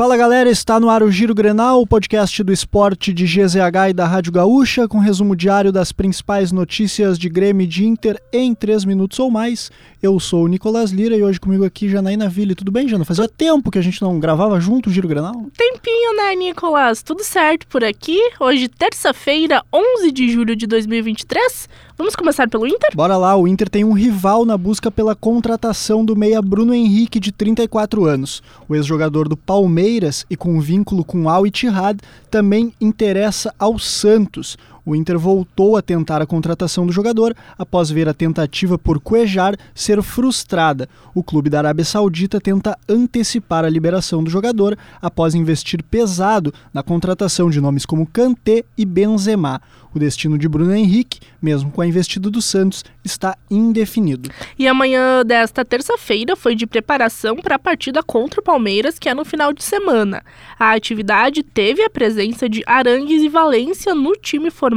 Fala galera, está no ar o Giro Grenal, o podcast do esporte de GZH e da Rádio Gaúcha, com resumo diário das principais notícias de Grêmio e de Inter em 3 minutos ou mais. Eu sou o Nicolas Lira e hoje comigo aqui Janaína Ville. Tudo bem, Jana? Fazia tempo que a gente não gravava junto o Giro Grenal? Tempinho, né, Nicolas? Tudo certo por aqui. Hoje, terça-feira, 11 de julho de 2023. Vamos começar pelo Inter? Bora lá, o Inter tem um rival na busca pela contratação do meia Bruno Henrique, de 34 anos. O ex-jogador do Palmeiras e com vínculo com Al Ittihad também interessa ao Santos. O Inter voltou a tentar a contratação do jogador após ver a tentativa por Cuejar ser frustrada. O clube da Arábia Saudita tenta antecipar a liberação do jogador após investir pesado na contratação de nomes como Kanté e Benzema. O destino de Bruno Henrique, mesmo com a investida do Santos, está indefinido. E amanhã desta terça-feira foi de preparação para a partida contra o Palmeiras, que é no final de semana. A atividade teve a presença de Arangues e Valência no time formado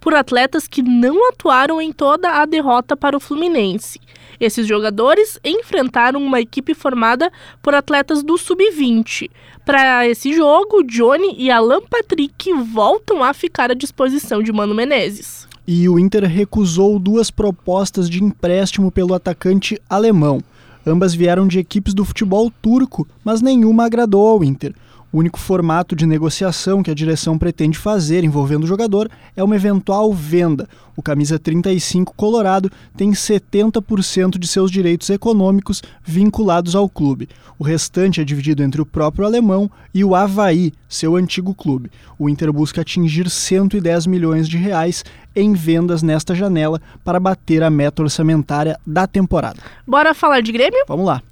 por atletas que não atuaram em toda a derrota para o Fluminense. Esses jogadores enfrentaram uma equipe formada por atletas do sub-20. Para esse jogo, Johnny e Alan Patrick voltam a ficar à disposição de Mano Menezes. E o Inter recusou duas propostas de empréstimo pelo atacante alemão. Ambas vieram de equipes do futebol turco, mas nenhuma agradou ao Inter. O único formato de negociação que a direção pretende fazer envolvendo o jogador é uma eventual venda. O camisa 35 Colorado tem 70% de seus direitos econômicos vinculados ao clube. O restante é dividido entre o próprio alemão e o Havaí, seu antigo clube. O Inter busca atingir 110 milhões de reais em vendas nesta janela para bater a meta orçamentária da temporada. Bora falar de Grêmio? Vamos lá.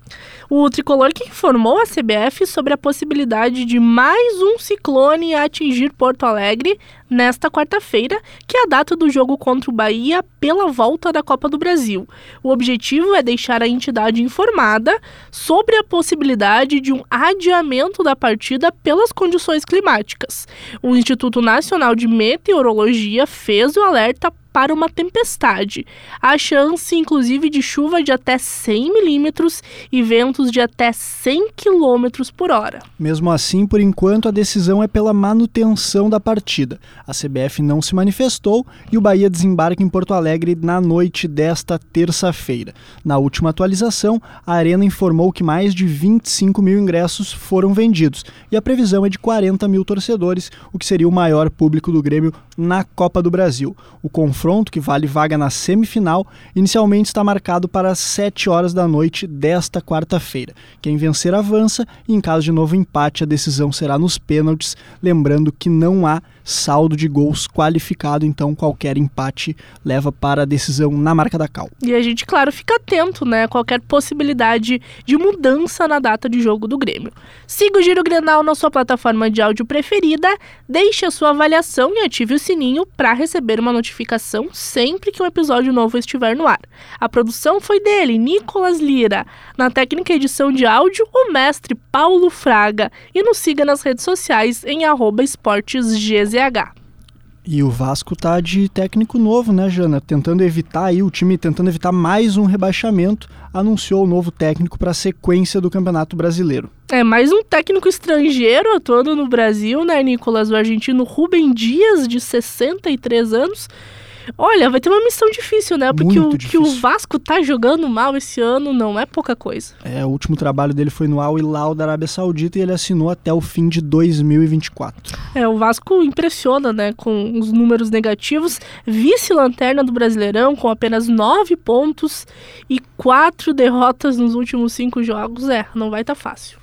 O tricolor que informou a CBF sobre a possibilidade de mais um ciclone atingir Porto Alegre nesta quarta-feira, que é a data do jogo contra o Bahia pela volta da Copa do Brasil. O objetivo é deixar a entidade informada sobre a possibilidade de um adiamento da partida pelas condições climáticas. O Instituto Nacional de Meteorologia fez o alerta para uma tempestade. Há chance, inclusive, de chuva de até 100 milímetros e ventos de até 100 quilômetros por hora. Mesmo assim, por enquanto, a decisão é pela manutenção da partida. A CBF não se manifestou e o Bahia desembarca em Porto Alegre na noite desta terça-feira. Na última atualização, a Arena informou que mais de 25 mil ingressos foram vendidos e a previsão é de 40 mil torcedores, o que seria o maior público do Grêmio na Copa do Brasil. O confronto, que vale vaga na semifinal, inicialmente está marcado para as 7 horas da noite desta quarta-feira. Quem vencer avança e, em caso de novo empate, a decisão será nos pênaltis, lembrando que não há saldo de gols qualificado, então qualquer empate leva para a decisão na marca da cal. E a gente, claro, fica atento, né, qualquer possibilidade de mudança na data de jogo do Grêmio. Siga o Giro Grenal na sua plataforma de áudio preferida, deixe a sua avaliação e ative o sininho para receber uma notificação sempre que um episódio novo estiver no ar. A produção foi dele, Nicolas Lira. Na técnica edição de áudio, o mestre Paulo Fraga. E nos siga nas redes sociais em arroba esportesgz. E o Vasco tá de técnico novo, né, Jana? Tentando evitar aí, o time tentando evitar mais um rebaixamento, anunciou o novo técnico para a sequência do Campeonato Brasileiro. É, mais um técnico estrangeiro atuando no Brasil, né, Nicolas? O argentino Rubem Dias, de 63 anos Olha, vai ter uma missão difícil, né? Porque o que o Vasco tá jogando mal esse ano não é pouca coisa. É, o último trabalho dele foi no Al Hilal da Arábia Saudita e ele assinou até o fim de 2024. É, o Vasco impressiona, né? Com os números negativos. Vice-lanterna do Brasileirão, com apenas nove pontos e quatro derrotas nos últimos cinco jogos. É, não vai estar tá fácil.